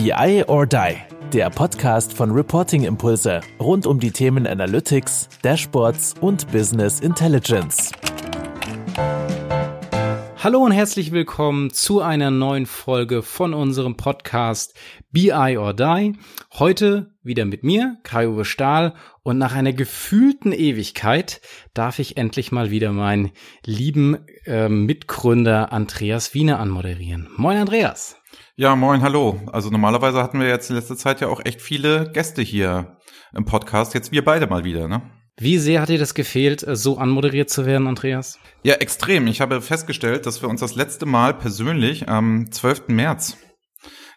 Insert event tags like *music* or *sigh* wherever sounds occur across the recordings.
BI or Die, der Podcast von Reporting Impulse rund um die Themen Analytics, Dashboards und Business Intelligence. Hallo und herzlich willkommen zu einer neuen Folge von unserem Podcast BI or Die. Heute wieder mit mir, Kai-Uwe Stahl, und nach einer gefühlten Ewigkeit darf ich endlich mal wieder meinen lieben äh, Mitgründer Andreas Wiener anmoderieren. Moin Andreas. Ja, moin, hallo. Also normalerweise hatten wir jetzt in letzter Zeit ja auch echt viele Gäste hier im Podcast. Jetzt wir beide mal wieder, ne? Wie sehr hat dir das gefehlt, so anmoderiert zu werden, Andreas? Ja, extrem. Ich habe festgestellt, dass wir uns das letzte Mal persönlich am 12. März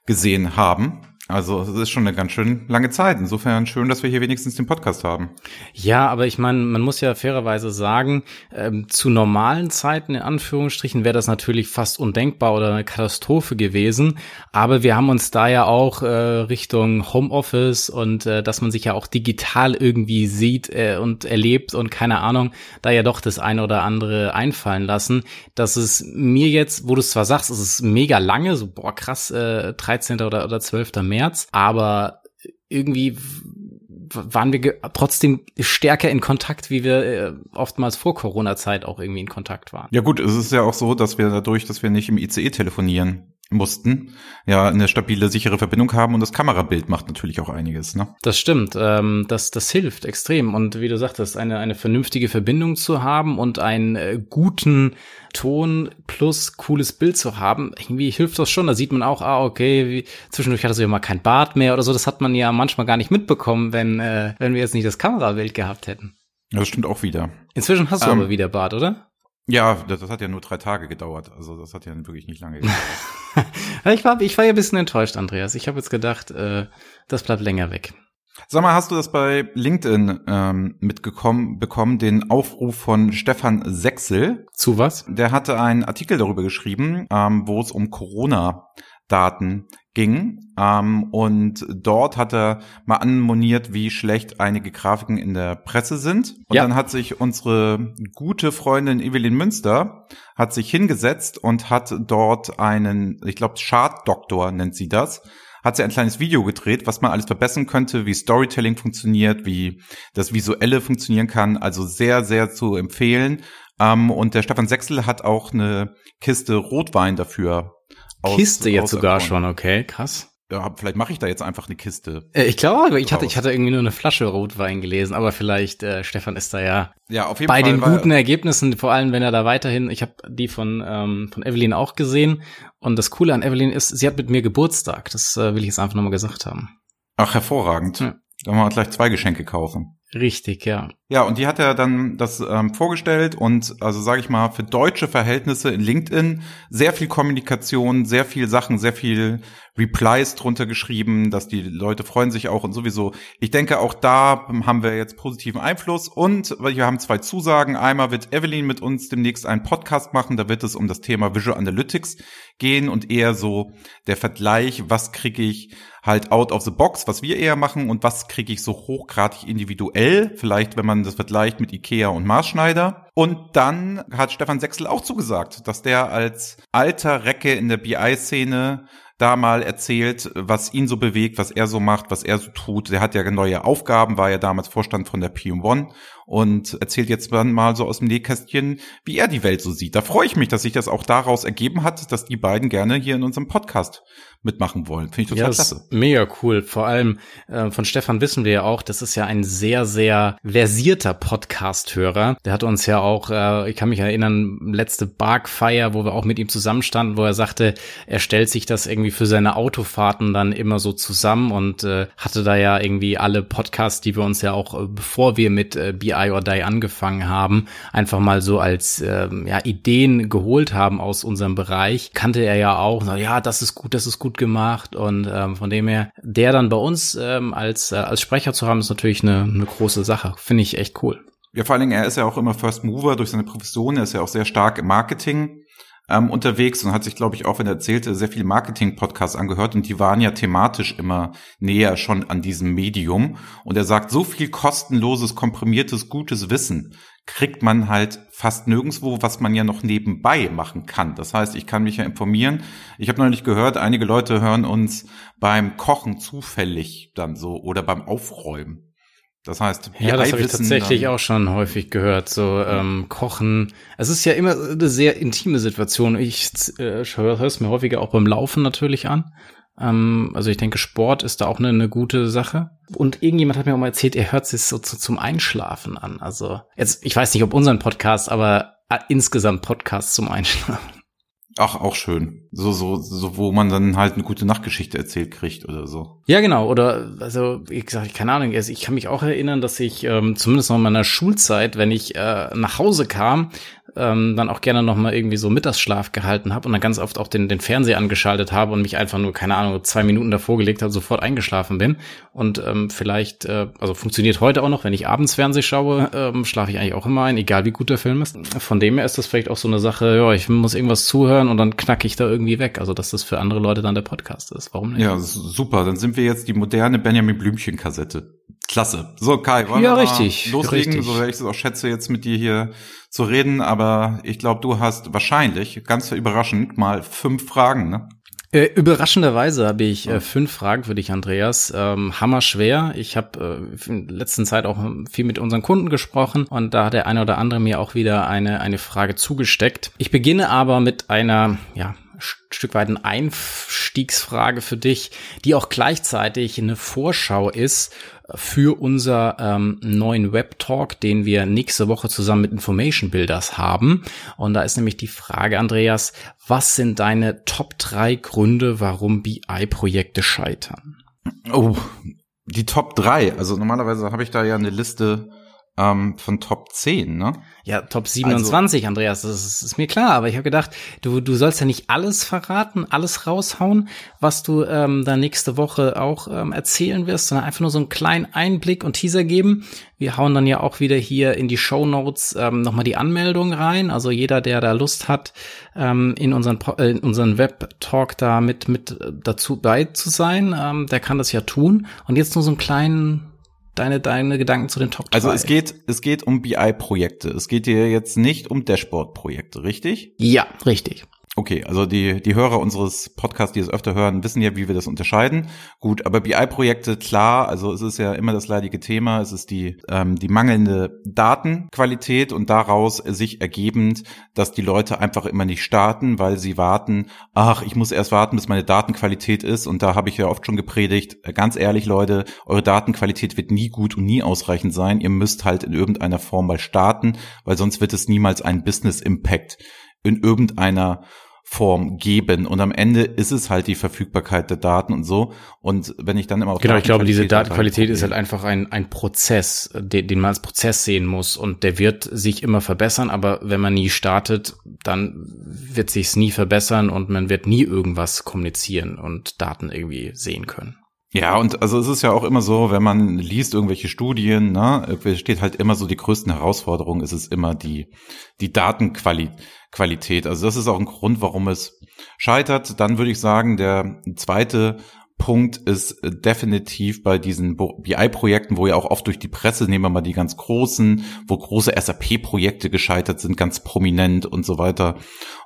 gesehen haben. Also es ist schon eine ganz schön lange Zeit. Insofern schön, dass wir hier wenigstens den Podcast haben. Ja, aber ich meine, man muss ja fairerweise sagen, ähm, zu normalen Zeiten in Anführungsstrichen wäre das natürlich fast undenkbar oder eine Katastrophe gewesen. Aber wir haben uns da ja auch äh, Richtung Homeoffice und äh, dass man sich ja auch digital irgendwie sieht äh, und erlebt und keine Ahnung, da ja doch das eine oder andere einfallen lassen. Dass es mir jetzt, wo du es zwar sagst, es ist mega lange, so boah krass, äh, 13. oder, oder 12. März März, aber irgendwie waren wir trotzdem stärker in Kontakt, wie wir äh, oftmals vor Corona-Zeit auch irgendwie in Kontakt waren. Ja gut, es ist ja auch so, dass wir dadurch, dass wir nicht im ICE telefonieren, mussten, ja eine stabile, sichere Verbindung haben und das Kamerabild macht natürlich auch einiges. Ne? Das stimmt, ähm, das, das hilft extrem und wie du sagtest, eine, eine vernünftige Verbindung zu haben und einen äh, guten Ton plus cooles Bild zu haben, irgendwie hilft das schon. Da sieht man auch, ah, okay, wie, zwischendurch hatte sie ja mal kein Bart mehr oder so. Das hat man ja manchmal gar nicht mitbekommen, wenn, äh, wenn wir jetzt nicht das Kamerabild gehabt hätten. Ja, das stimmt auch wieder. Inzwischen hast du ähm, aber wieder Bart, oder? Ja, das, das, hat ja nur drei Tage gedauert. Also das hat ja wirklich nicht lange gedauert. *laughs* ich, war, ich war ja ein bisschen enttäuscht, Andreas. Ich habe jetzt gedacht, äh, das bleibt länger weg. Sag mal, hast du das bei LinkedIn ähm, mitgekommen bekommen, den Aufruf von Stefan Sechsel? Zu was? Der hatte einen Artikel darüber geschrieben, ähm, wo es um Corona Daten ging. Ähm, und dort hat er mal anmoniert, wie schlecht einige Grafiken in der Presse sind. Und ja. dann hat sich unsere gute Freundin Evelyn Münster hat sich hingesetzt und hat dort einen, ich glaube, Chartdoktor nennt sie das, hat sie ein kleines Video gedreht, was man alles verbessern könnte, wie Storytelling funktioniert, wie das Visuelle funktionieren kann. Also sehr, sehr zu empfehlen. Ähm, und der Stefan Sechsel hat auch eine Kiste Rotwein dafür aus, Kiste jetzt sogar schon, okay, krass. Ja, vielleicht mache ich da jetzt einfach eine Kiste. Äh, ich glaube, ich hatte, ich hatte irgendwie nur eine Flasche Rotwein gelesen, aber vielleicht äh, Stefan ist da ja, ja auf jeden bei Fall, den guten Ergebnissen, vor allem wenn er da weiterhin, ich habe die von ähm, von Evelyn auch gesehen und das Coole an Evelyn ist, sie hat mit mir Geburtstag. Das äh, will ich jetzt einfach nochmal gesagt haben. Ach hervorragend. Ja. Dann machen wir gleich zwei Geschenke kaufen. Richtig, ja. Ja, und die hat er dann das ähm, vorgestellt und also sage ich mal für deutsche Verhältnisse in LinkedIn sehr viel Kommunikation, sehr viel Sachen, sehr viel Replies drunter geschrieben, dass die Leute freuen sich auch und sowieso. Ich denke, auch da haben wir jetzt positiven Einfluss und wir haben zwei Zusagen. Einmal wird Evelyn mit uns demnächst einen Podcast machen, da wird es um das Thema Visual Analytics gehen und eher so der Vergleich, was kriege ich halt out of the box, was wir eher machen und was kriege ich so hochgradig individuell, vielleicht wenn man das vergleicht mit Ikea und Maßschneider. Und dann hat Stefan Sechsel auch zugesagt, dass der als alter Recke in der BI-Szene da mal erzählt, was ihn so bewegt, was er so macht, was er so tut. Er hat ja neue Aufgaben, war ja damals Vorstand von der PM1 und erzählt jetzt mal so aus dem Nähkästchen, wie er die Welt so sieht. Da freue ich mich, dass sich das auch daraus ergeben hat, dass die beiden gerne hier in unserem Podcast mitmachen wollen. Finde ich total ja, klasse. Mega cool. Vor allem äh, von Stefan wissen wir ja auch, das ist ja ein sehr, sehr versierter Podcast-Hörer. Der hat uns ja auch, äh, ich kann mich erinnern, letzte Barkfeier, wo wir auch mit ihm zusammenstanden, wo er sagte, er stellt sich das irgendwie für seine Autofahrten dann immer so zusammen und äh, hatte da ja irgendwie alle Podcasts, die wir uns ja auch, äh, bevor wir mit äh, BI or Die angefangen haben, einfach mal so als äh, ja, Ideen geholt haben aus unserem Bereich. Kannte er ja auch, so, ja, das ist gut, das ist gut gut gemacht und ähm, von dem her, der dann bei uns ähm, als, äh, als Sprecher zu haben, ist natürlich eine, eine große Sache. Finde ich echt cool. Ja, vor allen Dingen, er ist ja auch immer First Mover durch seine Profession, er ist ja auch sehr stark im Marketing ähm, unterwegs und hat sich, glaube ich, auch wenn er erzählte, sehr viel Marketing-Podcasts angehört und die waren ja thematisch immer näher schon an diesem Medium. Und er sagt, so viel kostenloses, komprimiertes, gutes Wissen kriegt man halt fast nirgendswo, was man ja noch nebenbei machen kann. Das heißt, ich kann mich ja informieren. Ich habe neulich gehört, einige Leute hören uns beim Kochen zufällig dann so oder beim Aufräumen. Das heißt, ja, das habe ich tatsächlich auch schon häufig gehört. So ähm, Kochen. Es ist ja immer eine sehr intime Situation. Ich äh, höre es mir häufiger auch beim Laufen natürlich an. Ähm, also ich denke, Sport ist da auch eine, eine gute Sache. Und irgendjemand hat mir auch mal erzählt, er hört sich so zu, zum Einschlafen an. Also jetzt, ich weiß nicht, ob unseren Podcast, aber äh, insgesamt Podcast zum Einschlafen. Ach, auch schön. So, so, so, wo man dann halt eine gute Nachtgeschichte erzählt kriegt oder so. Ja, genau. Oder, also, wie gesagt, keine Ahnung. Also ich kann mich auch erinnern, dass ich ähm, zumindest noch in meiner Schulzeit, wenn ich äh, nach Hause kam, ähm, dann auch gerne noch mal irgendwie so Mittagsschlaf gehalten habe und dann ganz oft auch den, den Fernseher angeschaltet habe und mich einfach nur, keine Ahnung, zwei Minuten davor gelegt habe, sofort eingeschlafen bin. Und ähm, vielleicht, äh, also funktioniert heute auch noch, wenn ich abends Fernseh schaue, ähm, schlafe ich eigentlich auch immer ein, egal wie gut der Film ist. Von dem her ist das vielleicht auch so eine Sache, ja, ich muss irgendwas zuhören und dann knacke ich da irgendwie weg. Also, dass das für andere Leute dann der Podcast ist. Warum nicht? Ja, super. Dann sind wir jetzt die moderne Benjamin Blümchen-Kassette. Klasse. So, Kai, wollen ja, wir richtig, loslegen? Richtig. So sehr ich es auch schätze, jetzt mit dir hier zu reden. Aber ich glaube, du hast wahrscheinlich, ganz überraschend, mal fünf Fragen, ne? Äh, überraschenderweise habe ich äh, fünf Fragen für dich, Andreas. Ähm, hammer schwer. Ich habe äh, in der letzten Zeit auch viel mit unseren Kunden gesprochen und da hat der eine oder andere mir auch wieder eine, eine Frage zugesteckt. Ich beginne aber mit einer, ja, Stück weit eine Einstiegsfrage für dich, die auch gleichzeitig eine Vorschau ist für unser ähm, neuen Web-Talk, den wir nächste Woche zusammen mit Information Builders haben. Und da ist nämlich die Frage, Andreas, was sind deine Top drei Gründe, warum BI-Projekte scheitern? Oh, die Top drei. Also normalerweise habe ich da ja eine Liste ähm, von Top 10, ne? Ja, Top 27, also, Andreas, das ist, ist, mir klar, aber ich habe gedacht, du, du sollst ja nicht alles verraten, alles raushauen, was du ähm, dann nächste Woche auch ähm, erzählen wirst, sondern einfach nur so einen kleinen Einblick und Teaser geben. Wir hauen dann ja auch wieder hier in die Show Notes ähm, nochmal die Anmeldung rein. Also jeder, der da Lust hat, ähm, in unseren, äh, in unseren Web-Talk da mit, mit dazu bei zu sein, ähm, der kann das ja tun. Und jetzt nur so einen kleinen deine, deine Gedanken zu den Top 3. Also es geht, es geht um BI-Projekte. Es geht dir jetzt nicht um Dashboard-Projekte, richtig? Ja, richtig. Okay, also die, die Hörer unseres Podcasts, die es öfter hören, wissen ja, wie wir das unterscheiden. Gut, aber BI-Projekte, klar, also es ist ja immer das leidige Thema, es ist die, ähm, die mangelnde Datenqualität und daraus sich ergebend, dass die Leute einfach immer nicht starten, weil sie warten, ach, ich muss erst warten, bis meine Datenqualität ist. Und da habe ich ja oft schon gepredigt, äh, ganz ehrlich, Leute, eure Datenqualität wird nie gut und nie ausreichend sein. Ihr müsst halt in irgendeiner Form mal starten, weil sonst wird es niemals einen Business Impact in irgendeiner Form geben. Und am Ende ist es halt die Verfügbarkeit der Daten und so. Und wenn ich dann immer auf Genau, ich glaube, diese Datenqualität ist halt einfach ein, ein Prozess, den, den man als Prozess sehen muss. Und der wird sich immer verbessern, aber wenn man nie startet, dann wird sich's nie verbessern und man wird nie irgendwas kommunizieren und Daten irgendwie sehen können. Ja, und also es ist ja auch immer so, wenn man liest irgendwelche Studien, ne, steht halt immer so die größten Herausforderungen, ist es immer die, die Datenqualität Qualität. Also das ist auch ein Grund, warum es scheitert. Dann würde ich sagen, der zweite Punkt ist definitiv bei diesen BI-Projekten, wo ja auch oft durch die Presse, nehmen wir mal die ganz großen, wo große SAP-Projekte gescheitert sind, ganz prominent und so weiter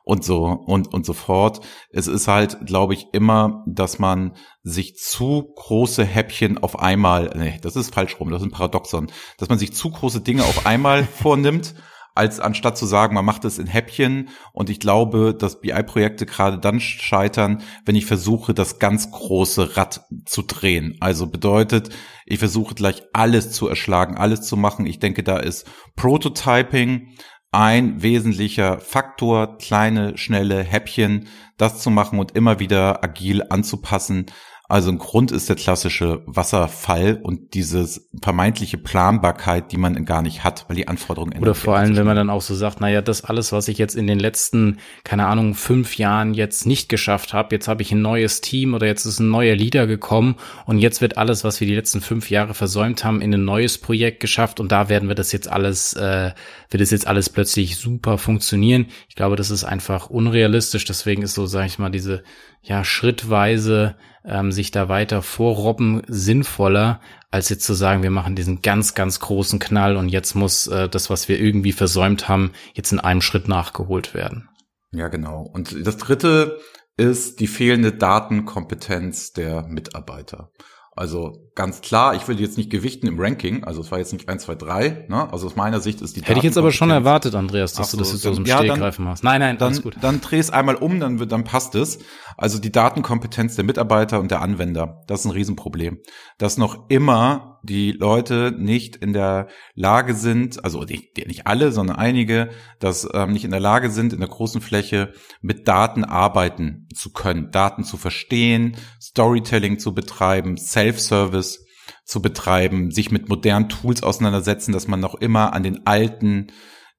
und so und, und so fort. Es ist halt, glaube ich, immer, dass man sich zu große Häppchen auf einmal, nee, das ist falsch rum, das ist ein Paradoxon, dass man sich zu große Dinge auf einmal *laughs* vornimmt als anstatt zu sagen, man macht es in Häppchen. Und ich glaube, dass BI-Projekte gerade dann scheitern, wenn ich versuche, das ganz große Rad zu drehen. Also bedeutet, ich versuche gleich alles zu erschlagen, alles zu machen. Ich denke, da ist Prototyping ein wesentlicher Faktor, kleine, schnelle Häppchen, das zu machen und immer wieder agil anzupassen also ein Grund ist der klassische Wasserfall und dieses vermeintliche Planbarkeit, die man gar nicht hat, weil die Anforderungen ändern. Oder vor allem, wenn man dann auch so sagt, naja, das alles, was ich jetzt in den letzten, keine Ahnung, fünf Jahren jetzt nicht geschafft habe, jetzt habe ich ein neues Team oder jetzt ist ein neuer Leader gekommen und jetzt wird alles, was wir die letzten fünf Jahre versäumt haben, in ein neues Projekt geschafft und da werden wir das jetzt alles, äh, wird es jetzt alles plötzlich super funktionieren. Ich glaube, das ist einfach unrealistisch. Deswegen ist so, sage ich mal, diese ja schrittweise ähm, sich da weiter vorrobben sinnvoller, als jetzt zu sagen, wir machen diesen ganz, ganz großen Knall und jetzt muss äh, das, was wir irgendwie versäumt haben, jetzt in einem Schritt nachgeholt werden. Ja, genau. Und das dritte ist die fehlende Datenkompetenz der Mitarbeiter. Also ganz klar, ich will jetzt nicht gewichten im Ranking, also es war jetzt nicht 1, 2, 3, ne? Also aus meiner Sicht ist die Hätte ich jetzt aber schon erwartet, Andreas, dass so, du das jetzt aus dem ja, Stegreifen machst. Nein, nein, dann, gut. Dann dreh es einmal um, dann, wird, dann passt es. Also die Datenkompetenz der Mitarbeiter und der Anwender, das ist ein Riesenproblem. Dass noch immer die Leute nicht in der Lage sind, also nicht, nicht alle, sondern einige, dass ähm, nicht in der Lage sind, in der großen Fläche mit Daten arbeiten zu können, Daten zu verstehen, Storytelling zu betreiben, Self-Service zu betreiben, sich mit modernen Tools auseinandersetzen, dass man noch immer an den alten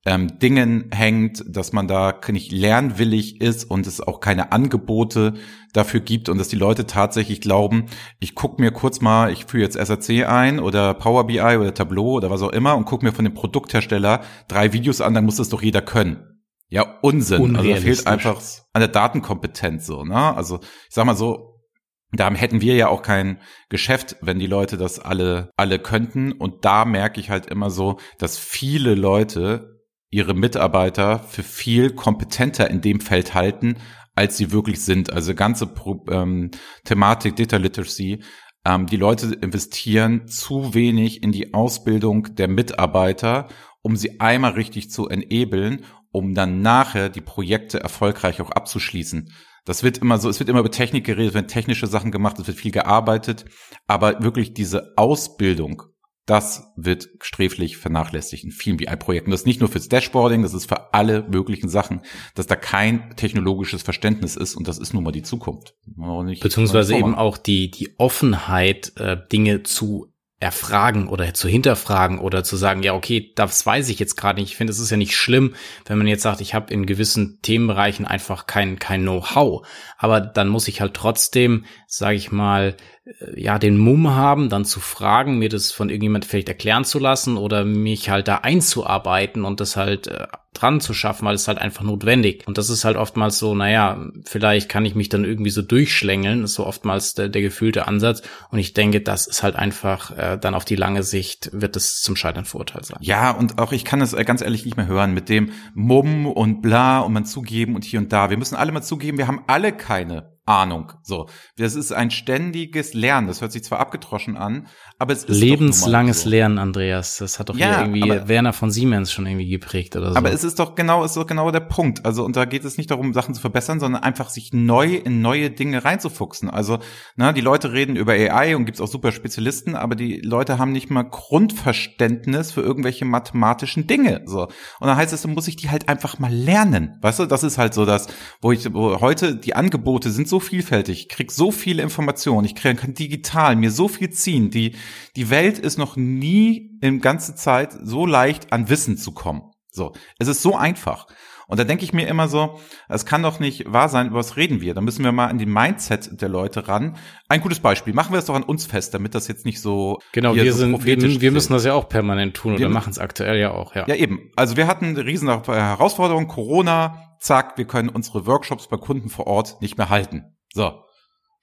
ähm, Dingen hängt, dass man da nicht lernwillig ist und es auch keine Angebote dafür gibt und dass die Leute tatsächlich glauben, ich gucke mir kurz mal, ich führe jetzt SAC ein oder Power BI oder Tableau oder was auch immer und gucke mir von dem Produkthersteller drei Videos an, dann muss das doch jeder können. Ja, Unsinn. Also da fehlt einfach an der Datenkompetenz so, ne? Also ich sag mal so, da hätten wir ja auch kein Geschäft, wenn die Leute das alle, alle könnten. Und da merke ich halt immer so, dass viele Leute ihre Mitarbeiter für viel kompetenter in dem Feld halten, als sie wirklich sind. Also ganze ähm, Thematik Data Literacy. Ähm, die Leute investieren zu wenig in die Ausbildung der Mitarbeiter, um sie einmal richtig zu enablen, um dann nachher die Projekte erfolgreich auch abzuschließen. Das wird immer so, es wird immer über Technik geredet, werden technische Sachen gemacht, es wird viel gearbeitet, aber wirklich diese Ausbildung das wird sträflich vernachlässigt in vielen BI-Projekten. Das ist nicht nur fürs Dashboarding, das ist für alle möglichen Sachen, dass da kein technologisches Verständnis ist und das ist nun mal die Zukunft. Beziehungsweise eben auch die, die Offenheit, äh, Dinge zu erfragen oder zu hinterfragen oder zu sagen, ja, okay, das weiß ich jetzt gerade nicht. Ich finde, es ist ja nicht schlimm, wenn man jetzt sagt, ich habe in gewissen Themenbereichen einfach kein, kein Know-how. Aber dann muss ich halt trotzdem, sage ich mal, ja, den Mumm haben, dann zu fragen, mir das von irgendjemand vielleicht erklären zu lassen oder mich halt da einzuarbeiten und das halt äh, dran zu schaffen, weil es halt einfach notwendig. Und das ist halt oftmals so, naja, vielleicht kann ich mich dann irgendwie so durchschlängeln, ist so oftmals der, der gefühlte Ansatz. Und ich denke, das ist halt einfach, äh, dann auf die lange Sicht wird es zum Scheitern Vorurteil sein. Ja, und auch ich kann es äh, ganz ehrlich nicht mehr hören mit dem Mumm und bla und man zugeben und hier und da. Wir müssen alle mal zugeben, wir haben alle keine Ahnung. So, das ist ein ständiges Lernen. Das hört sich zwar abgetroschen an, aber es ist lebenslanges so. Lernen, Andreas. Das hat doch ja, irgendwie aber, Werner von Siemens schon irgendwie geprägt oder so. Aber es ist doch genau, ist doch genau der Punkt. Also und da geht es nicht darum, Sachen zu verbessern, sondern einfach sich neu in neue Dinge reinzufuchsen. Also, na, die Leute reden über AI und gibt's auch super Spezialisten, aber die Leute haben nicht mal Grundverständnis für irgendwelche mathematischen Dinge. So und dann heißt es, dann muss ich die halt einfach mal lernen. Weißt du, das ist halt so das, wo ich, wo heute die Angebote sind so so vielfältig, ich krieg so viele Informationen, ich krieg, kann digital mir so viel ziehen. Die, die Welt ist noch nie in ganze Zeit so leicht an Wissen zu kommen. So, es ist so einfach. Und da denke ich mir immer so, es kann doch nicht wahr sein, über was reden wir? Da müssen wir mal an die Mindset der Leute ran. Ein gutes Beispiel, machen wir es doch an uns fest, damit das jetzt nicht so. Genau, wir so sind, wir, wir müssen das ja auch permanent tun oder machen es aktuell ja auch, ja. Ja, eben. Also wir hatten eine riesen Herausforderung, Corona, zack, wir können unsere Workshops bei Kunden vor Ort nicht mehr halten. So.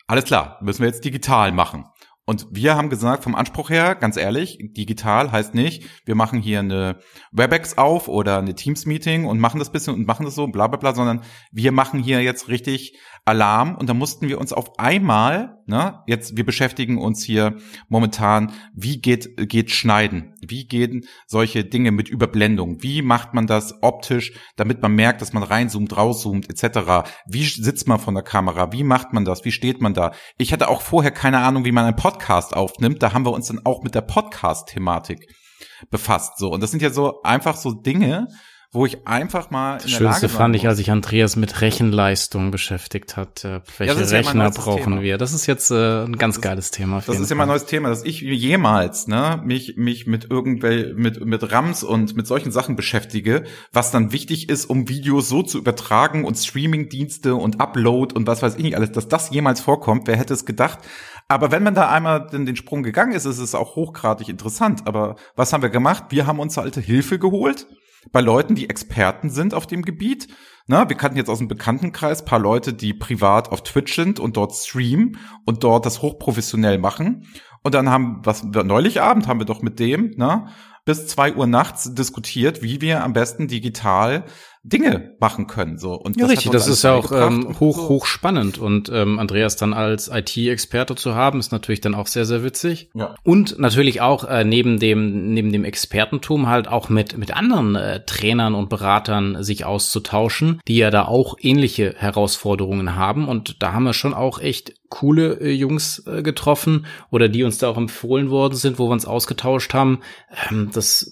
Alles klar, müssen wir jetzt digital machen. Und wir haben gesagt, vom Anspruch her, ganz ehrlich, digital heißt nicht, wir machen hier eine Webex auf oder eine Teams-Meeting und machen das bisschen und machen das so, bla bla bla, sondern wir machen hier jetzt richtig Alarm und da mussten wir uns auf einmal, ne, jetzt, wir beschäftigen uns hier momentan, wie geht, geht Schneiden? Wie gehen solche Dinge mit Überblendung? Wie macht man das optisch, damit man merkt, dass man reinzoomt, rauszoomt, etc.? Wie sitzt man von der Kamera? Wie macht man das? Wie steht man da? Ich hatte auch vorher keine Ahnung, wie man einen Podcast aufnimmt. Da haben wir uns dann auch mit der Podcast-Thematik befasst. So. Und das sind ja so einfach so Dinge, wo ich einfach mal das in der Schönste Lage fand ich, als sich Andreas mit Rechenleistung beschäftigt hat. Äh, welche ja, Rechner ja brauchen Thema. wir? Das ist jetzt äh, ein ganz das, geiles Thema. Das ist ja mein neues Thema, dass ich jemals ne, mich mich mit irgendwel mit mit RAMs und mit solchen Sachen beschäftige, was dann wichtig ist, um Videos so zu übertragen und Streamingdienste und Upload und was weiß ich nicht alles, dass das jemals vorkommt. Wer hätte es gedacht? Aber wenn man da einmal den Sprung gegangen ist, ist es auch hochgradig interessant. Aber was haben wir gemacht? Wir haben uns alte Hilfe geholt bei Leuten, die Experten sind auf dem Gebiet. Na, wir kannten jetzt aus dem Bekanntenkreis paar Leute, die privat auf Twitch sind und dort streamen und dort das hochprofessionell machen. Und dann haben, was neulich Abend haben wir doch mit dem, na, bis zwei Uhr nachts diskutiert, wie wir am besten digital Dinge machen können. So. Und ja, das richtig, das ist ja auch ähm, hoch, so. hoch spannend. Und ähm, Andreas dann als IT-Experte zu haben, ist natürlich dann auch sehr, sehr witzig. Ja. Und natürlich auch äh, neben dem, neben dem Expertentum halt auch mit, mit anderen äh, Trainern und Beratern sich auszutauschen, die ja da auch ähnliche Herausforderungen haben. Und da haben wir schon auch echt coole äh, Jungs äh, getroffen oder die uns da auch empfohlen worden sind, wo wir uns ausgetauscht haben. Ähm, das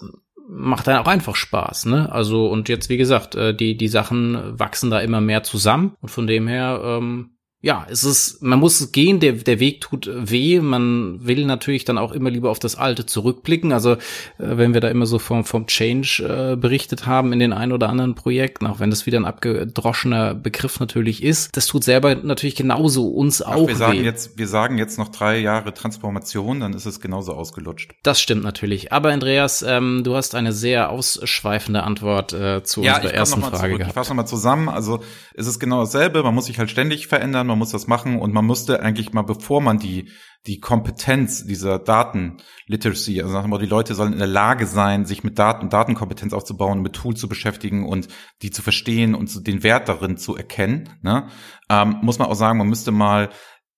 macht dann auch einfach Spaß, ne? Also und jetzt wie gesagt, äh, die die Sachen wachsen da immer mehr zusammen und von dem her ähm, ja, es ist, man muss gehen, der, der Weg tut weh. Man will natürlich dann auch immer lieber auf das Alte zurückblicken. Also, äh, wenn wir da immer so vom, vom Change äh, berichtet haben in den ein oder anderen Projekten, auch wenn das wieder ein abgedroschener Begriff natürlich ist, das tut selber natürlich genauso uns Ach, auch wir sagen weh. Jetzt, wir sagen jetzt noch drei Jahre Transformation, dann ist es genauso ausgelutscht. Das stimmt natürlich. Aber Andreas, ähm, du hast eine sehr ausschweifende Antwort äh, zu ja, unserer ersten Frage zurück. gehabt. Ich fasse nochmal zusammen. Also, es ist genau dasselbe. Man muss sich halt ständig verändern man muss das machen und man musste eigentlich mal, bevor man die, die Kompetenz dieser Datenliteracy, also sagen wir, die Leute sollen in der Lage sein, sich mit Daten, Datenkompetenz aufzubauen, mit Tools zu beschäftigen und die zu verstehen und den Wert darin zu erkennen, ne? ähm, muss man auch sagen, man müsste mal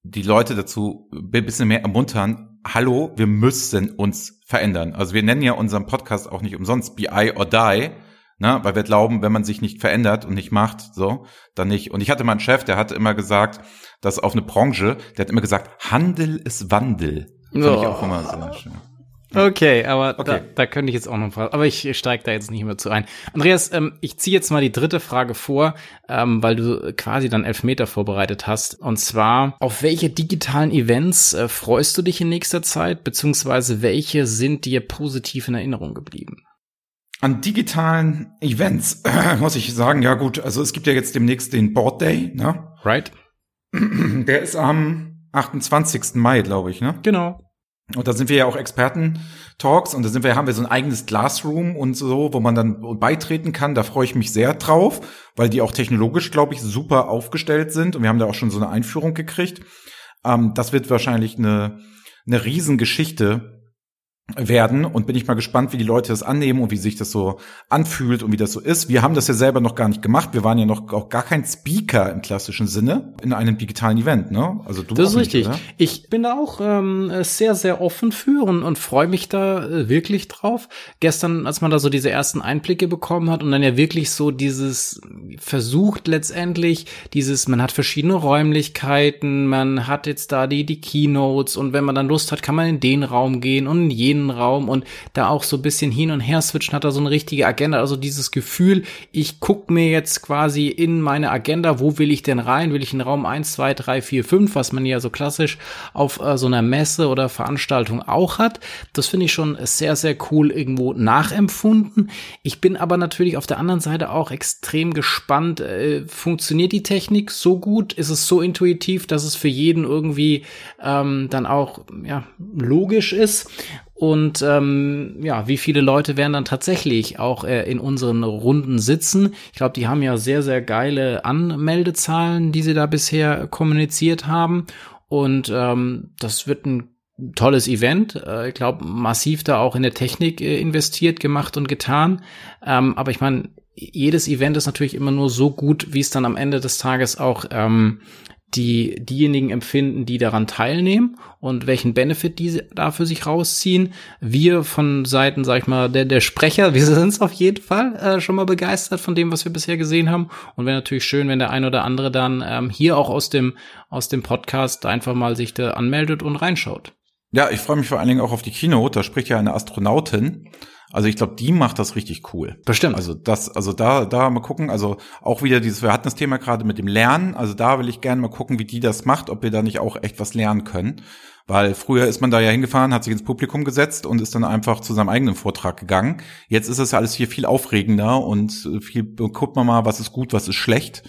die Leute dazu ein bisschen mehr ermuntern, hallo, wir müssen uns verändern. Also wir nennen ja unseren Podcast auch nicht umsonst BI or Die, Ne? Weil wir glauben, wenn man sich nicht verändert und nicht macht, so, dann nicht. Und ich hatte mal einen Chef, der hat immer gesagt, dass auf eine Branche, der hat immer gesagt, Handel ist Wandel. Fand oh. ich auch immer so schön. Okay, aber okay. Da, da könnte ich jetzt auch noch fragen. Aber ich steige da jetzt nicht mehr zu ein. Andreas, ähm, ich ziehe jetzt mal die dritte Frage vor, ähm, weil du quasi dann Elfmeter vorbereitet hast. Und zwar, auf welche digitalen Events äh, freust du dich in nächster Zeit, beziehungsweise welche sind dir positiv in Erinnerung geblieben? An digitalen Events *clears throat* muss ich sagen, ja gut, also es gibt ja jetzt demnächst den Board Day, ne? Right. *clears throat* Der ist am 28. Mai, glaube ich, ne? Genau. Und da sind wir ja auch Experten-Talks und da sind wir, haben wir so ein eigenes Classroom und so, wo man dann beitreten kann. Da freue ich mich sehr drauf, weil die auch technologisch, glaube ich, super aufgestellt sind und wir haben da auch schon so eine Einführung gekriegt. Ähm, das wird wahrscheinlich eine, eine Riesengeschichte werden und bin ich mal gespannt, wie die Leute das annehmen und wie sich das so anfühlt und wie das so ist. Wir haben das ja selber noch gar nicht gemacht. Wir waren ja noch auch gar kein Speaker im klassischen Sinne in einem digitalen Event, ne? Also du Das ist richtig. Oder? Ich bin da auch ähm, sehr, sehr offen für und, und freue mich da äh, wirklich drauf. Gestern, als man da so diese ersten Einblicke bekommen hat und dann ja wirklich so dieses versucht letztendlich, dieses, man hat verschiedene Räumlichkeiten, man hat jetzt da die, die Keynotes und wenn man dann Lust hat, kann man in den Raum gehen und in jenen Raum und da auch so ein bisschen hin und her switchen, hat er so eine richtige Agenda, also dieses Gefühl, ich guck mir jetzt quasi in meine Agenda, wo will ich denn rein? Will ich in Raum 1, 2, 3, 4, 5, was man ja so klassisch auf äh, so einer Messe oder Veranstaltung auch hat. Das finde ich schon sehr, sehr cool irgendwo nachempfunden. Ich bin aber natürlich auf der anderen Seite auch extrem gespannt, äh, funktioniert die Technik so gut? Ist es so intuitiv, dass es für jeden irgendwie ähm, dann auch ja, logisch ist? Und ähm, ja, wie viele Leute werden dann tatsächlich auch äh, in unseren Runden sitzen. Ich glaube, die haben ja sehr, sehr geile Anmeldezahlen, die sie da bisher kommuniziert haben. Und ähm, das wird ein tolles Event. Äh, ich glaube, massiv da auch in der Technik äh, investiert, gemacht und getan. Ähm, aber ich meine, jedes Event ist natürlich immer nur so gut, wie es dann am Ende des Tages auch ähm, die diejenigen empfinden, die daran teilnehmen und welchen Benefit die da für sich rausziehen. Wir von Seiten, sag ich mal, der, der Sprecher, *laughs* wir sind auf jeden Fall äh, schon mal begeistert von dem, was wir bisher gesehen haben. Und wäre natürlich schön, wenn der ein oder andere dann ähm, hier auch aus dem, aus dem Podcast einfach mal sich da anmeldet und reinschaut. Ja, ich freue mich vor allen Dingen auch auf die Keynote. Da spricht ja eine Astronautin. Also ich glaube, die macht das richtig cool. Bestimmt. Also das, also da, da mal gucken. Also auch wieder dieses, wir hatten das Thema gerade mit dem Lernen. Also da will ich gerne mal gucken, wie die das macht, ob wir da nicht auch echt was lernen können. Weil früher ist man da ja hingefahren, hat sich ins Publikum gesetzt und ist dann einfach zu seinem eigenen Vortrag gegangen. Jetzt ist es alles hier viel aufregender und viel, guckt man mal, was ist gut, was ist schlecht.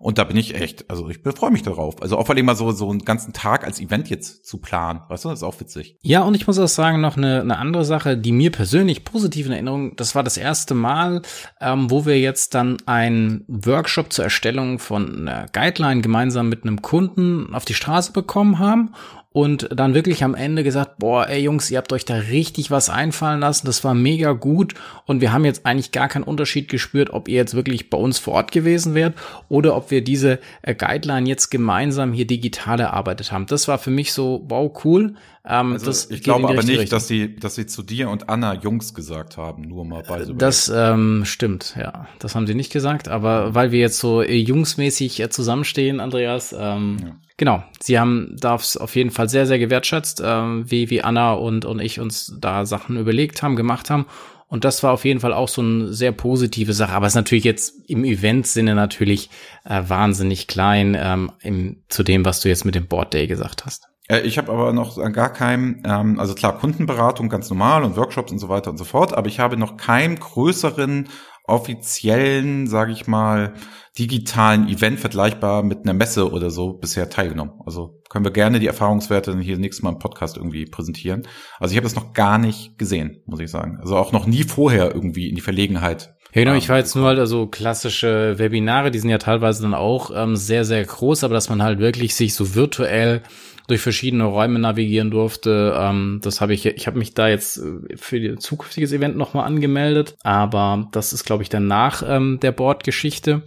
Und da bin ich echt, also ich freue mich darauf. Also auch vor allem mal so, so einen ganzen Tag als Event jetzt zu planen. Weißt du, das ist auch witzig. Ja, und ich muss auch sagen, noch eine, eine andere Sache, die mir persönlich positiv in Erinnerung, das war das erste Mal, ähm, wo wir jetzt dann einen Workshop zur Erstellung von einer Guideline gemeinsam mit einem Kunden auf die Straße bekommen haben und dann wirklich am Ende gesagt, boah, ey Jungs, ihr habt euch da richtig was einfallen lassen, das war mega gut und wir haben jetzt eigentlich gar keinen Unterschied gespürt, ob ihr jetzt wirklich bei uns vor Ort gewesen wärt oder ob wir diese äh, Guideline jetzt gemeinsam hier digital erarbeitet haben. Das war für mich so, wow, cool. Ähm, also das ich glaube aber nicht, Richtung. dass sie, dass sie zu dir und Anna Jungs gesagt haben, nur mal bei so Das ähm, stimmt, ja. Das haben sie nicht gesagt, aber weil wir jetzt so äh, jungsmäßig äh, zusammenstehen, Andreas, ähm, ja. Genau, sie haben das auf jeden Fall sehr, sehr gewertschätzt, äh, wie, wie Anna und, und ich uns da Sachen überlegt haben, gemacht haben. Und das war auf jeden Fall auch so eine sehr positive Sache. Aber es ist natürlich jetzt im Event-Sinne natürlich äh, wahnsinnig klein ähm, im, zu dem, was du jetzt mit dem Board Day gesagt hast. Äh, ich habe aber noch gar keinem, ähm, also klar, Kundenberatung ganz normal und Workshops und so weiter und so fort, aber ich habe noch keinen größeren offiziellen, sage ich mal, digitalen Event vergleichbar mit einer Messe oder so bisher teilgenommen. Also können wir gerne die Erfahrungswerte hier nächstes Mal im Podcast irgendwie präsentieren. Also ich habe das noch gar nicht gesehen, muss ich sagen. Also auch noch nie vorher irgendwie in die Verlegenheit. Ja, genau, ich war jetzt nur halt also klassische Webinare, die sind ja teilweise dann auch ähm, sehr, sehr groß, aber dass man halt wirklich sich so virtuell durch verschiedene Räume navigieren durfte. Ähm, das habe ich, ich habe mich da jetzt äh, für ein zukünftiges Event nochmal angemeldet, aber das ist, glaube ich, danach ähm, der Bordgeschichte.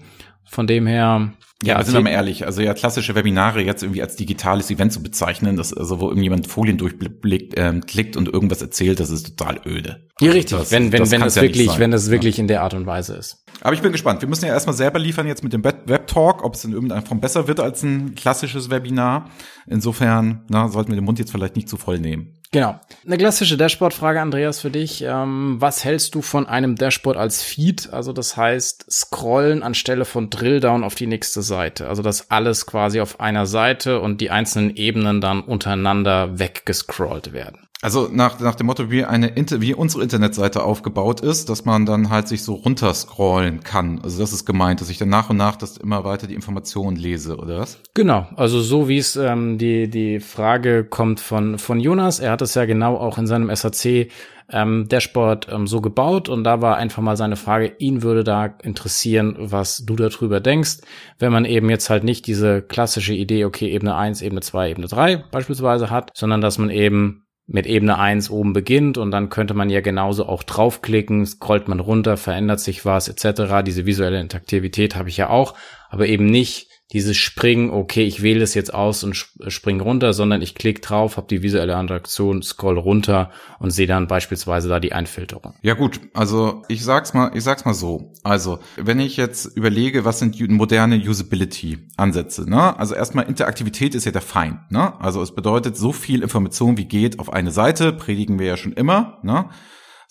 Von dem her, ja, ja sind wir mal ehrlich, also ja, klassische Webinare jetzt irgendwie als digitales Event zu bezeichnen, das, also wo irgendjemand Folien durchblickt, ähm, klickt und irgendwas erzählt, das ist total öde. Ja, richtig, das, wenn, wenn, das wenn das ja wirklich, wenn das wirklich ja. in der Art und Weise ist. Aber ich bin gespannt. Wir müssen ja erstmal selber liefern jetzt mit dem Web-Talk, ob es in irgendeiner Form besser wird als ein klassisches Webinar. Insofern, na, sollten wir den Mund jetzt vielleicht nicht zu voll nehmen. Genau. Eine klassische Dashboard-Frage, Andreas, für dich. Ähm, was hältst du von einem Dashboard als Feed? Also das heißt, scrollen anstelle von Drilldown auf die nächste Seite. Also dass alles quasi auf einer Seite und die einzelnen Ebenen dann untereinander weggescrollt werden. Also nach, nach dem Motto, wie eine wie unsere Internetseite aufgebaut ist, dass man dann halt sich so runterscrollen kann. Also das ist gemeint, dass ich dann nach und nach das immer weiter die Informationen lese, oder was? Genau, also so wie es ähm, die die Frage kommt von von Jonas. Er hat es ja genau auch in seinem SAC ähm, Dashboard ähm, so gebaut und da war einfach mal seine Frage, ihn würde da interessieren, was du darüber denkst, wenn man eben jetzt halt nicht diese klassische Idee, okay, Ebene 1, Ebene 2, Ebene 3 beispielsweise hat, sondern dass man eben mit Ebene 1 oben beginnt und dann könnte man ja genauso auch draufklicken, scrollt man runter, verändert sich was etc. Diese visuelle Interaktivität habe ich ja auch, aber eben nicht dieses Springen, okay, ich wähle es jetzt aus und spring runter, sondern ich klicke drauf, habe die visuelle Interaktion, scroll runter und sehe dann beispielsweise da die Einfilterung. Ja gut, also ich sag's mal, ich sag's mal so. Also wenn ich jetzt überlege, was sind moderne Usability-Ansätze, ne? Also erstmal Interaktivität ist ja der Feind, ne? Also es bedeutet so viel Information wie geht auf eine Seite, predigen wir ja schon immer, ne?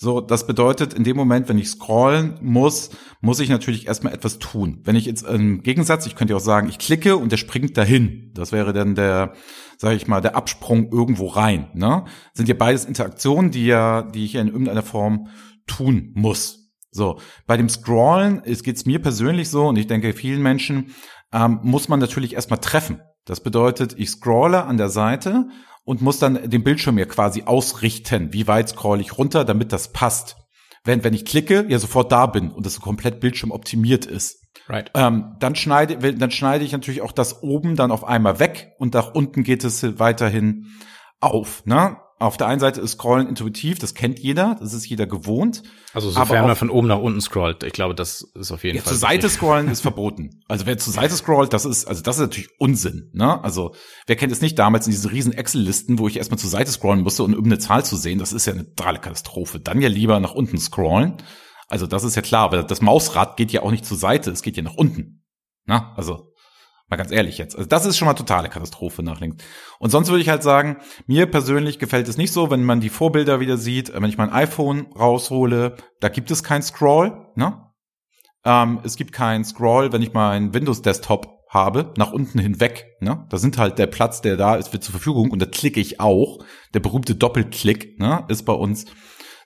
So, das bedeutet, in dem Moment, wenn ich scrollen muss, muss ich natürlich erstmal etwas tun. Wenn ich jetzt im Gegensatz, ich könnte auch sagen, ich klicke und der springt dahin. Das wäre dann der, sage ich mal, der Absprung irgendwo rein. Ne? Sind ja beides Interaktionen, die ja, die ich ja in irgendeiner Form tun muss. So, bei dem Scrollen, es geht's mir persönlich so und ich denke vielen Menschen, ähm, muss man natürlich erstmal treffen. Das bedeutet, ich scrolle an der Seite und muss dann den Bildschirm ja quasi ausrichten, wie weit scroll ich runter, damit das passt. Wenn, wenn ich klicke, ja sofort da bin und das so komplett Bildschirm optimiert ist. Right. Ähm, dann schneide, dann schneide ich natürlich auch das oben dann auf einmal weg und nach unten geht es weiterhin auf. Ne? Auf der einen Seite ist Scrollen intuitiv, das kennt jeder, das ist jeder gewohnt. Also sofern man von oben nach unten scrollt, ich glaube, das ist auf jeden ja, Fall. Zur Seite scrollen ist verboten. Also wer zur Seite scrollt, das ist, also das ist natürlich Unsinn, ne? Also wer kennt es nicht damals in diesen riesen Excel-Listen, wo ich erstmal zur Seite scrollen musste, um irgendeine Zahl zu sehen, das ist ja eine totale Katastrophe. Dann ja lieber nach unten scrollen. Also das ist ja klar, weil das Mausrad geht ja auch nicht zur Seite, es geht ja nach unten. Na, also Mal ganz ehrlich jetzt. Also das ist schon mal totale Katastrophe nach links. Und sonst würde ich halt sagen, mir persönlich gefällt es nicht so, wenn man die Vorbilder wieder sieht, wenn ich mein iPhone raushole, da gibt es kein Scroll, ne? Ähm, es gibt kein Scroll, wenn ich meinen Windows-Desktop habe, nach unten hinweg. Ne? Da sind halt der Platz, der da ist, wird zur Verfügung und da klicke ich auch. Der berühmte Doppelklick ne, ist bei uns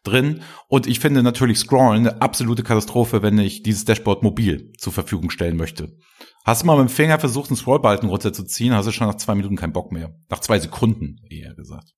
drin. Und ich finde natürlich Scrollen eine absolute Katastrophe, wenn ich dieses Dashboard mobil zur Verfügung stellen möchte. Hast du mal mit dem Finger versucht, einen Scrollbalken runterzuziehen, hast du schon nach zwei Minuten keinen Bock mehr. Nach zwei Sekunden, eher gesagt.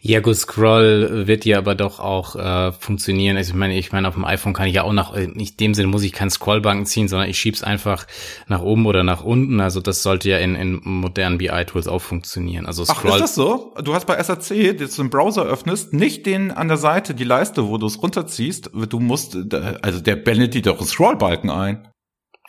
Ja, gut, Scroll wird ja aber doch auch äh, funktionieren. Also ich meine, ich meine, auf dem iPhone kann ich ja auch nach, äh, in dem Sinne muss ich keinen Scrollbanken ziehen, sondern ich schieb's einfach nach oben oder nach unten. Also das sollte ja in, in modernen BI-Tools auch funktionieren. Also Scroll Ach, ist das so? Du hast bei SAC, dass du den Browser öffnest, nicht den an der Seite, die Leiste, wo du es runterziehst. Du musst, also der blendet dir doch einen Scrollbalken ein.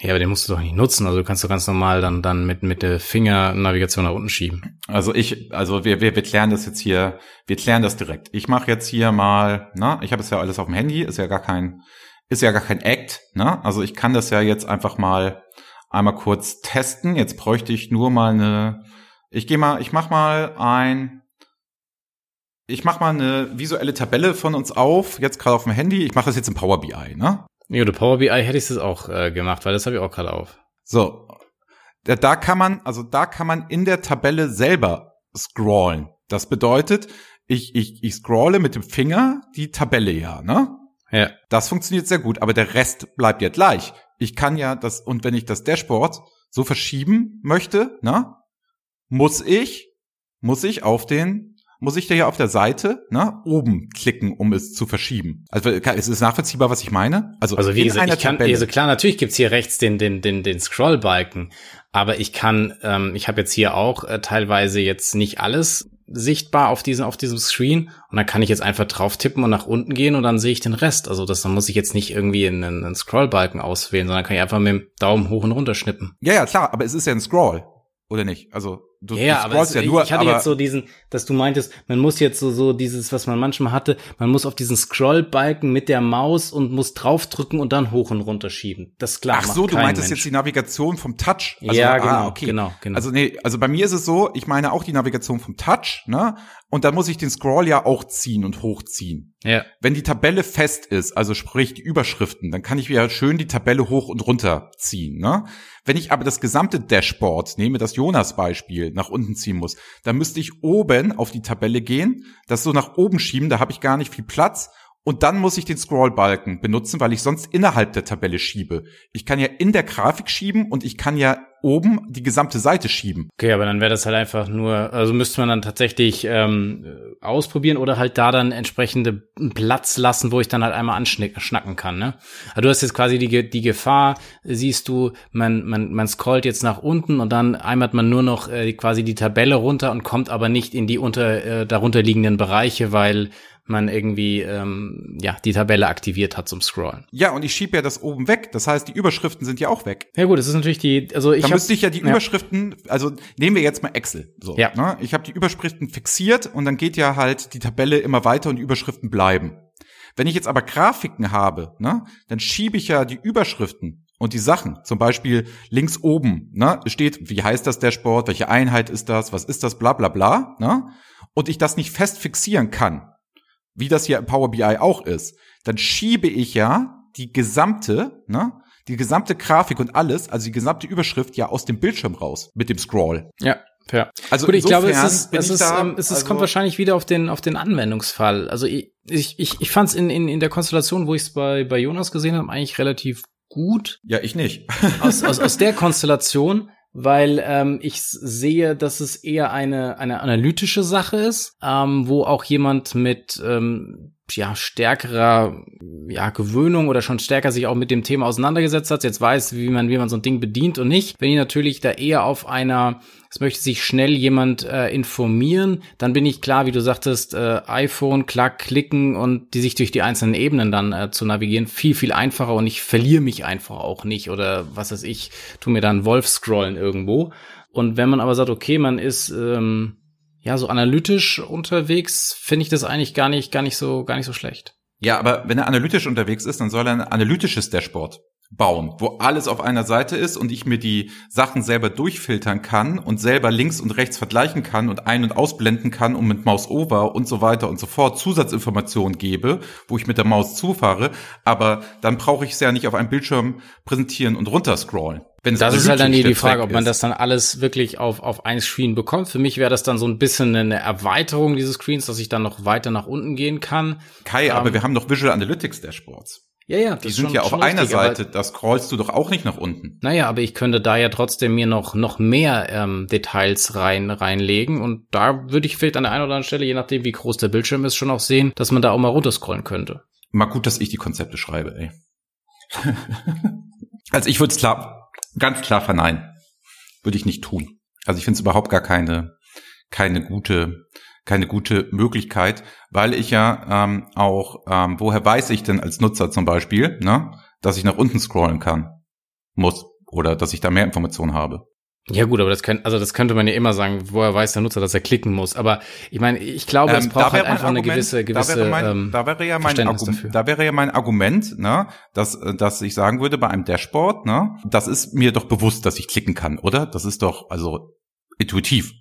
Ja, aber den musst du doch nicht nutzen. Also du kannst doch ganz normal dann, dann mit, mit der Fingernavigation nach unten schieben. Also ich, also wir, wir, wir klären das jetzt hier, wir klären das direkt. Ich mache jetzt hier mal, na, ich habe es ja alles auf dem Handy, ist ja gar kein, ist ja gar kein Act, ne? Also ich kann das ja jetzt einfach mal einmal kurz testen. Jetzt bräuchte ich nur mal eine, ich gehe mal, ich mach mal ein, ich mach mal eine visuelle Tabelle von uns auf, jetzt gerade auf dem Handy. Ich mache das jetzt in Power BI, ne? Ja, du Power BI hätte ich das auch äh, gemacht, weil das habe ich auch gerade auf. So. Da, da kann man, also da kann man in der Tabelle selber scrollen. Das bedeutet, ich, ich, ich scrolle mit dem Finger die Tabelle ja, ne? Ja. Das funktioniert sehr gut, aber der Rest bleibt ja gleich. Ich kann ja das, und wenn ich das Dashboard so verschieben möchte, ne, muss ich, muss ich auf den muss ich da hier auf der Seite ne, oben klicken, um es zu verschieben. Also ist es nachvollziehbar, was ich meine? Also, also wie gesagt, ich kann, Tabelle. also klar, natürlich gibt's hier rechts den, den, den, den Scrollbalken, aber ich kann, ähm, ich habe jetzt hier auch äh, teilweise jetzt nicht alles sichtbar auf diesem auf diesem Screen und dann kann ich jetzt einfach drauf tippen und nach unten gehen und dann sehe ich den Rest. Also das dann muss ich jetzt nicht irgendwie einen, einen Scrollbalken auswählen, sondern kann ich einfach mit dem Daumen hoch und runter schnippen. Ja, ja, klar, aber es ist ja ein Scroll oder nicht? Also Du, ja, du aber es, ja nur, ich hatte jetzt so diesen, dass du meintest, man muss jetzt so, so dieses, was man manchmal hatte, man muss auf diesen Scrollbalken mit der Maus und muss draufdrücken und dann hoch und runter schieben. Das ist klar. Ach so, du meintest Mensch. jetzt die Navigation vom Touch. Also, ja, ah, genau, ah, okay. genau, genau. Also nee, also bei mir ist es so, ich meine auch die Navigation vom Touch, ne? Und dann muss ich den Scroll ja auch ziehen und hochziehen. Ja. Wenn die Tabelle fest ist, also sprich die Überschriften, dann kann ich wieder schön die Tabelle hoch und runter ziehen, ne? Wenn ich aber das gesamte Dashboard, nehme das Jonas-Beispiel, nach unten ziehen muss, dann müsste ich oben auf die Tabelle gehen, das so nach oben schieben, da habe ich gar nicht viel Platz und dann muss ich den Scrollbalken benutzen, weil ich sonst innerhalb der Tabelle schiebe. Ich kann ja in der Grafik schieben und ich kann ja oben die gesamte Seite schieben. Okay, aber dann wäre das halt einfach nur, also müsste man dann tatsächlich ähm, ausprobieren oder halt da dann entsprechende Platz lassen, wo ich dann halt einmal anschnacken kann. Ne? Also du hast jetzt quasi die, die Gefahr, siehst du, man, man, man scrollt jetzt nach unten und dann einmal man nur noch äh, quasi die Tabelle runter und kommt aber nicht in die unter äh, darunter liegenden Bereiche, weil man irgendwie ähm, ja die Tabelle aktiviert hat zum Scrollen. Ja, und ich schiebe ja das oben weg. Das heißt, die Überschriften sind ja auch weg. Ja gut, das ist natürlich die, also ich. Da müsste ich ja die ja. Überschriften, also nehmen wir jetzt mal Excel. So, ja. Ne? Ich habe die Überschriften fixiert und dann geht ja halt die Tabelle immer weiter und die Überschriften bleiben. Wenn ich jetzt aber Grafiken habe, ne, dann schiebe ich ja die Überschriften und die Sachen. Zum Beispiel links oben ne, steht, wie heißt das Dashboard, welche Einheit ist das, was ist das, bla bla bla. Ne? Und ich das nicht fest fixieren kann, wie das hier im Power BI auch ist, dann schiebe ich ja die gesamte, ne, die gesamte Grafik und alles, also die gesamte Überschrift ja aus dem Bildschirm raus mit dem Scroll. Ja. Ja. Also Gut, ich glaube, es ist, es ist, da, ähm, es ist, also kommt wahrscheinlich wieder auf den, auf den Anwendungsfall. Also ich, ich, ich, ich fand es in, in, in der Konstellation, wo ich es bei, bei Jonas gesehen habe, eigentlich relativ gut. Ja, ich nicht. aus, aus, aus der Konstellation weil ähm, ich sehe, dass es eher eine, eine analytische Sache ist, ähm, wo auch jemand mit ähm, ja, stärkerer ja, Gewöhnung oder schon stärker sich auch mit dem Thema auseinandergesetzt hat, jetzt weiß, wie man, wie man so ein Ding bedient und nicht. Wenn ich natürlich da eher auf einer, es möchte sich schnell jemand äh, informieren, dann bin ich klar, wie du sagtest, äh, iPhone, klar klicken und die sich durch die einzelnen Ebenen dann äh, zu navigieren, viel, viel einfacher und ich verliere mich einfach auch nicht oder was weiß ich, tu mir dann Wolf scrollen irgendwo. Und wenn man aber sagt, okay, man ist ähm, ja, so analytisch unterwegs, finde ich das eigentlich gar nicht, gar nicht so, gar nicht so schlecht. Ja, aber wenn er analytisch unterwegs ist, dann soll er ein analytisches Dashboard bauen, wo alles auf einer Seite ist und ich mir die Sachen selber durchfiltern kann und selber links und rechts vergleichen kann und ein- und ausblenden kann und mit Maus over und so weiter und so fort Zusatzinformationen gebe, wo ich mit der Maus zufahre, aber dann brauche ich es ja nicht auf einem Bildschirm präsentieren und runterscrollen. Wenn das ist halt dann die, die Frage, ob man das dann alles wirklich auf, auf ein Screen bekommt. Für mich wäre das dann so ein bisschen eine Erweiterung dieses Screens, dass ich dann noch weiter nach unten gehen kann. Kai, ähm, aber wir haben doch Visual Analytics Dashboards. Ja, ja. Die sind schon, ja auf einer richtig, Seite, das scrollst du doch auch nicht nach unten. Naja, aber ich könnte da ja trotzdem mir noch, noch mehr ähm, Details rein, reinlegen und da würde ich vielleicht an der einen oder anderen Stelle, je nachdem wie groß der Bildschirm ist, schon auch sehen, dass man da auch mal runterscrollen könnte. Mal gut, dass ich die Konzepte schreibe, ey. *laughs* also ich würde es klar, ganz klar verneinen. Würde ich nicht tun. Also ich finde es überhaupt gar keine, keine gute keine gute Möglichkeit, weil ich ja ähm, auch, ähm, woher weiß ich denn als Nutzer zum Beispiel, ne, dass ich nach unten scrollen kann, muss oder dass ich da mehr Informationen habe. Ja gut, aber das kann, also das könnte man ja immer sagen, woher weiß der Nutzer, dass er klicken muss. Aber ich meine, ich glaube, es ähm, braucht halt einfach Argument, eine gewisse, gewisse. Da wäre, mein, ähm, da wäre ja mein Argument, da wäre ja mein Argument, ne, dass, dass ich sagen würde bei einem Dashboard, ne, das ist mir doch bewusst, dass ich klicken kann, oder? Das ist doch also intuitiv.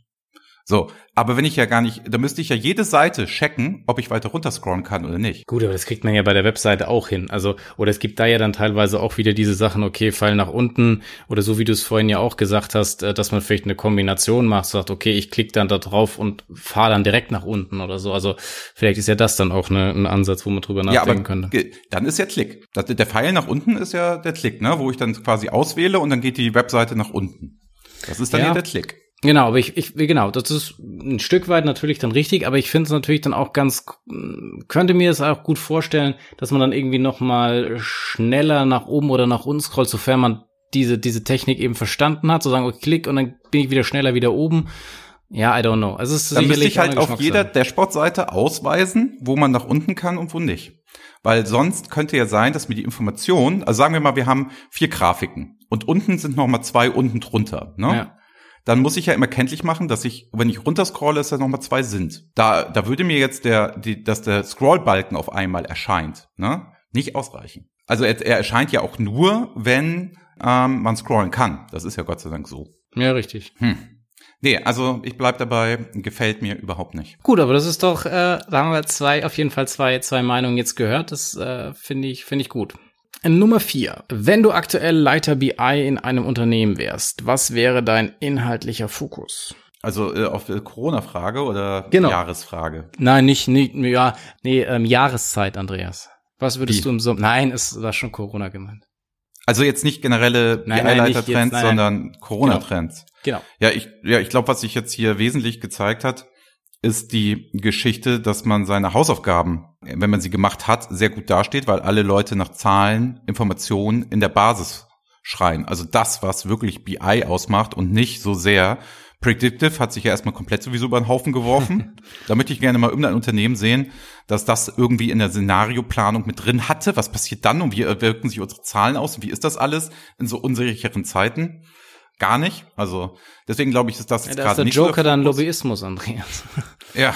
So, aber wenn ich ja gar nicht, da müsste ich ja jede Seite checken, ob ich weiter runterscrollen kann oder nicht. Gut, aber das kriegt man ja bei der Webseite auch hin. Also, oder es gibt da ja dann teilweise auch wieder diese Sachen, okay, Fall nach unten oder so wie du es vorhin ja auch gesagt hast, äh, dass man vielleicht eine Kombination macht, sagt, okay, ich klicke dann da drauf und fahre dann direkt nach unten oder so. Also vielleicht ist ja das dann auch eine, ein Ansatz, wo man drüber nachdenken ja, aber könnte. Dann ist ja Klick. Der Pfeil nach unten ist ja der Klick, ne, wo ich dann quasi auswähle und dann geht die Webseite nach unten. Das ist dann ja der Klick. Genau, aber ich, ich, genau, das ist ein Stück weit natürlich dann richtig, aber ich finde es natürlich dann auch ganz, könnte mir es auch gut vorstellen, dass man dann irgendwie noch mal schneller nach oben oder nach unten scrollt, sofern man diese, diese Technik eben verstanden hat, so sagen, okay, klick und dann bin ich wieder schneller wieder oben. Ja, I don't know. Also es ist dann müsste ich halt auf jeder Dashboard-Seite ausweisen, wo man nach unten kann und wo nicht. Weil sonst könnte ja sein, dass mir die Information, also sagen wir mal, wir haben vier Grafiken und unten sind noch mal zwei unten drunter. Ne? Ja dann muss ich ja immer kenntlich machen, dass ich, wenn ich runterscrolle, dass da nochmal zwei sind. Da, da würde mir jetzt der, die, dass der Scrollbalken auf einmal erscheint, ne, nicht ausreichen. Also er, er erscheint ja auch nur, wenn ähm, man scrollen kann. Das ist ja Gott sei Dank so. Ja, richtig. Hm. Nee, also ich bleib dabei, gefällt mir überhaupt nicht. Gut, aber das ist doch, äh, da haben wir zwei, auf jeden Fall zwei, zwei Meinungen jetzt gehört. Das äh, finde ich, finde ich gut. Nummer vier. Wenn du aktuell Leiter BI in einem Unternehmen wärst, was wäre dein inhaltlicher Fokus? Also äh, auf Corona-Frage oder genau. Jahresfrage? Nein, nicht, nicht ja, nee, ähm, Jahreszeit, Andreas. Was würdest Wie? du im Sommer? Nein, es war schon Corona gemeint. Also jetzt nicht generelle BI-Leiter-Trends, sondern Corona-Trends. Genau. genau. Ja, ich, ja, ich glaube, was sich jetzt hier wesentlich gezeigt hat, ist die Geschichte, dass man seine Hausaufgaben, wenn man sie gemacht hat, sehr gut dasteht, weil alle Leute nach Zahlen, Informationen in der Basis schreien. Also das, was wirklich BI ausmacht und nicht so sehr. Predictive hat sich ja erstmal komplett sowieso über den Haufen geworfen. *laughs* da möchte ich gerne mal irgendein Unternehmen sehen, dass das irgendwie in der Szenarioplanung mit drin hatte. Was passiert dann und wie wirken sich unsere Zahlen aus und wie ist das alles in so unsicheren Zeiten? Gar nicht. Also deswegen glaube ich, ist das jetzt ja, gerade nicht der Joker so dann Lobbyismus, Andreas. *laughs* Ja.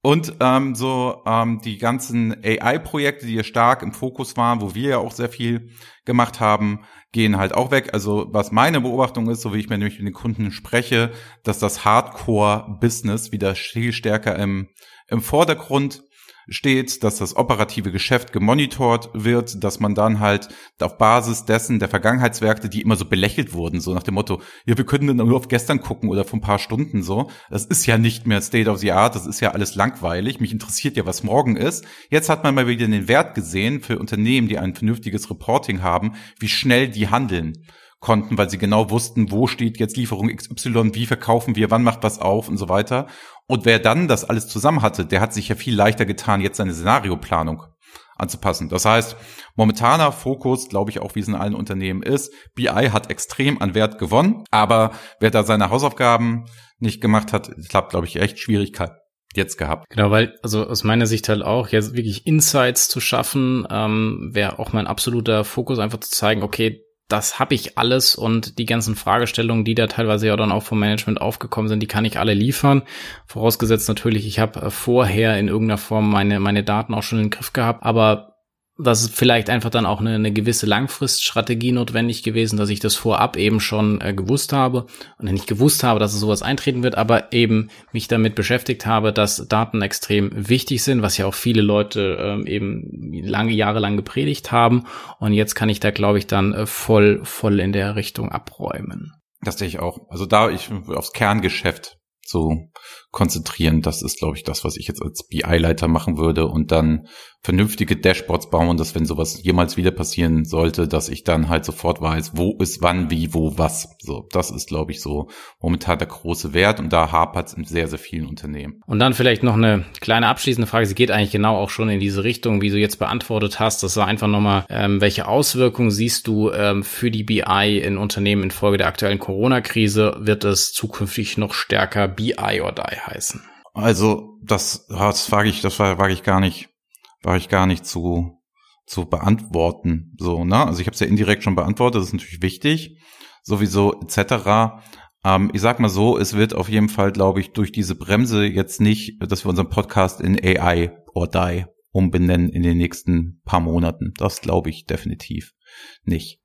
Und ähm, so ähm, die ganzen AI-Projekte, die ja stark im Fokus waren, wo wir ja auch sehr viel gemacht haben, gehen halt auch weg. Also was meine Beobachtung ist, so wie ich mir nämlich mit den Kunden spreche, dass das Hardcore-Business wieder viel stärker im, im Vordergrund steht, dass das operative Geschäft gemonitort wird, dass man dann halt auf Basis dessen der Vergangenheitswerke, die immer so belächelt wurden, so nach dem Motto, ja, wir können dann nur auf gestern gucken oder vor ein paar Stunden so. Das ist ja nicht mehr State of the Art, das ist ja alles langweilig. Mich interessiert ja, was morgen ist. Jetzt hat man mal wieder den Wert gesehen für Unternehmen, die ein vernünftiges Reporting haben, wie schnell die handeln konnten, weil sie genau wussten, wo steht jetzt Lieferung XY, wie verkaufen wir, wann macht was auf und so weiter. Und wer dann das alles zusammen hatte, der hat sich ja viel leichter getan, jetzt seine Szenarioplanung anzupassen. Das heißt, momentaner Fokus, glaube ich auch, wie es in allen Unternehmen ist, BI hat extrem an Wert gewonnen, aber wer da seine Hausaufgaben nicht gemacht hat, hat, glaube ich, echt Schwierigkeiten jetzt gehabt. Genau, weil, also aus meiner Sicht halt auch, jetzt wirklich Insights zu schaffen, ähm, wäre auch mein absoluter Fokus, einfach zu zeigen, okay, das habe ich alles und die ganzen Fragestellungen, die da teilweise ja dann auch vom Management aufgekommen sind, die kann ich alle liefern. Vorausgesetzt natürlich, ich habe vorher in irgendeiner Form meine, meine Daten auch schon in den Griff gehabt, aber das ist vielleicht einfach dann auch eine, eine gewisse Langfriststrategie notwendig gewesen, dass ich das vorab eben schon äh, gewusst habe und nicht gewusst habe, dass es sowas eintreten wird, aber eben mich damit beschäftigt habe, dass Daten extrem wichtig sind, was ja auch viele Leute ähm, eben lange Jahre lang gepredigt haben. Und jetzt kann ich da, glaube ich, dann äh, voll, voll in der Richtung abräumen. Das sehe ich auch. Also da ich aufs Kerngeschäft zu konzentrieren. Das ist, glaube ich, das, was ich jetzt als BI-Leiter machen würde und dann vernünftige Dashboards bauen, dass wenn sowas jemals wieder passieren sollte, dass ich dann halt sofort weiß, wo ist wann, wie, wo, was. So, das ist, glaube ich, so momentan der große Wert und da hapert es in sehr, sehr vielen Unternehmen. Und dann vielleicht noch eine kleine abschließende Frage. Sie geht eigentlich genau auch schon in diese Richtung, wie du jetzt beantwortet hast. Das war einfach nochmal, ähm, welche Auswirkungen siehst du ähm, für die BI in Unternehmen infolge der aktuellen Corona-Krise? Wird es zukünftig noch stärker BI or die heißen? Also, das, das wage ich, das wage ich gar nicht war ich gar nicht zu, zu beantworten. So, ne? Also ich habe es ja indirekt schon beantwortet, das ist natürlich wichtig, sowieso etc. Ähm, ich sag mal so, es wird auf jeden Fall, glaube ich, durch diese Bremse jetzt nicht, dass wir unseren Podcast in AI or Die umbenennen in den nächsten paar Monaten. Das glaube ich definitiv nicht.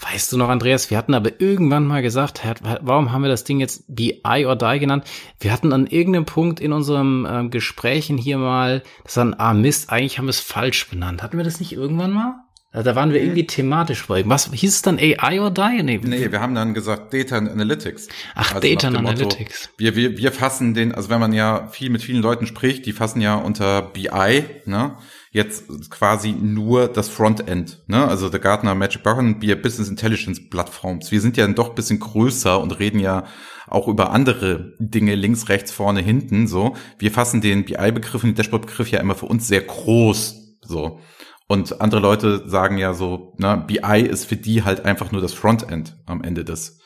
Weißt du noch, Andreas, wir hatten aber irgendwann mal gesagt, warum haben wir das Ding jetzt BI or Die genannt? Wir hatten an irgendeinem Punkt in unserem ähm, Gesprächen hier mal, das dann, ah Mist, eigentlich haben wir es falsch benannt. Hatten wir das nicht irgendwann mal? Da waren wir irgendwie thematisch bei. Was hieß es dann AI or Die? Nee, nee wir haben dann gesagt Data Analytics. Ach, also Data Analytics. Motto, wir, wir, wir fassen den, also wenn man ja viel mit vielen Leuten spricht, die fassen ja unter BI, ne? Jetzt quasi nur das Frontend, ne? Also der Gartner Magic Button, wir Business Intelligence Plattforms. Wir sind ja doch bisschen größer und reden ja auch über andere Dinge links, rechts, vorne, hinten, so. Wir fassen den BI-Begriff und den Dashboard-Begriff ja immer für uns sehr groß, so. Und andere Leute sagen ja so, ne, BI ist für die halt einfach nur das Frontend am Ende des,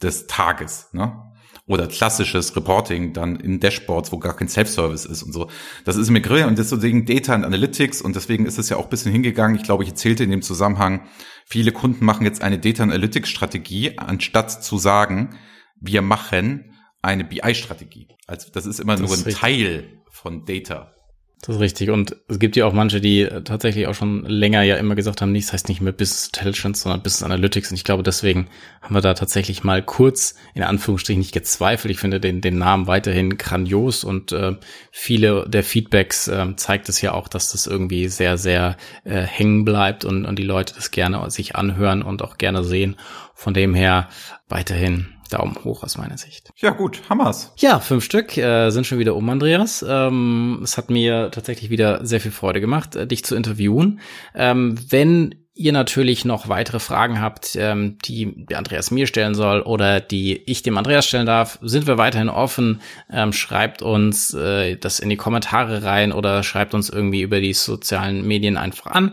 des Tages, ne? Oder klassisches Reporting dann in Dashboards, wo gar kein Self-Service ist und so. Das ist mir grill und deswegen Data and Analytics und deswegen ist es ja auch ein bisschen hingegangen. Ich glaube, ich erzählte in dem Zusammenhang, viele Kunden machen jetzt eine Data Analytics Strategie, anstatt zu sagen, wir machen eine BI-Strategie. Also das ist immer das nur ein richtig. Teil von Data. Das ist richtig. Und es gibt ja auch manche, die tatsächlich auch schon länger ja immer gesagt haben, nichts heißt nicht mehr Business Intelligence, sondern Business Analytics. Und ich glaube, deswegen haben wir da tatsächlich mal kurz in Anführungsstrichen nicht gezweifelt. Ich finde den, den Namen weiterhin grandios und äh, viele der Feedbacks äh, zeigt es ja auch, dass das irgendwie sehr, sehr äh, hängen bleibt und, und die Leute das gerne sich anhören und auch gerne sehen. Von dem her weiterhin Daumen hoch aus meiner Sicht. Ja gut, Hammers. Ja, fünf Stück äh, sind schon wieder um, Andreas. Ähm, es hat mir tatsächlich wieder sehr viel Freude gemacht, äh, dich zu interviewen. Ähm, wenn ihr natürlich noch weitere Fragen habt, ähm, die der Andreas mir stellen soll oder die ich dem Andreas stellen darf, sind wir weiterhin offen. Ähm, schreibt uns äh, das in die Kommentare rein oder schreibt uns irgendwie über die sozialen Medien einfach an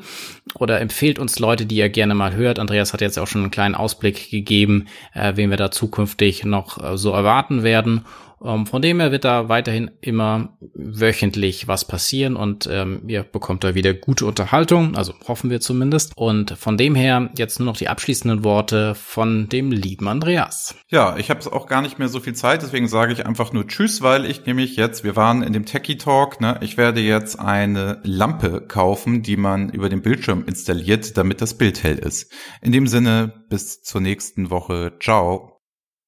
oder empfehlt uns Leute, die ihr gerne mal hört. Andreas hat jetzt auch schon einen kleinen Ausblick gegeben, äh, wen wir da zukünftig noch äh, so erwarten werden. Ähm, von dem her wird da weiterhin immer wöchentlich was passieren und ähm, ihr bekommt da wieder gute Unterhaltung, also hoffen wir zumindest. Und von dem her jetzt nur noch die abschließenden Worte von dem lieben Andreas. Ja, ich habe auch gar nicht mehr so viel Zeit, deswegen sage ich einfach nur Tschüss, weil ich nämlich jetzt, wir waren in dem Techie Talk, ne, ich werde jetzt eine Lampe kaufen, die man über den Bildschirm installiert, damit das Bild hell ist. In dem Sinne, bis zur nächsten Woche. Ciao.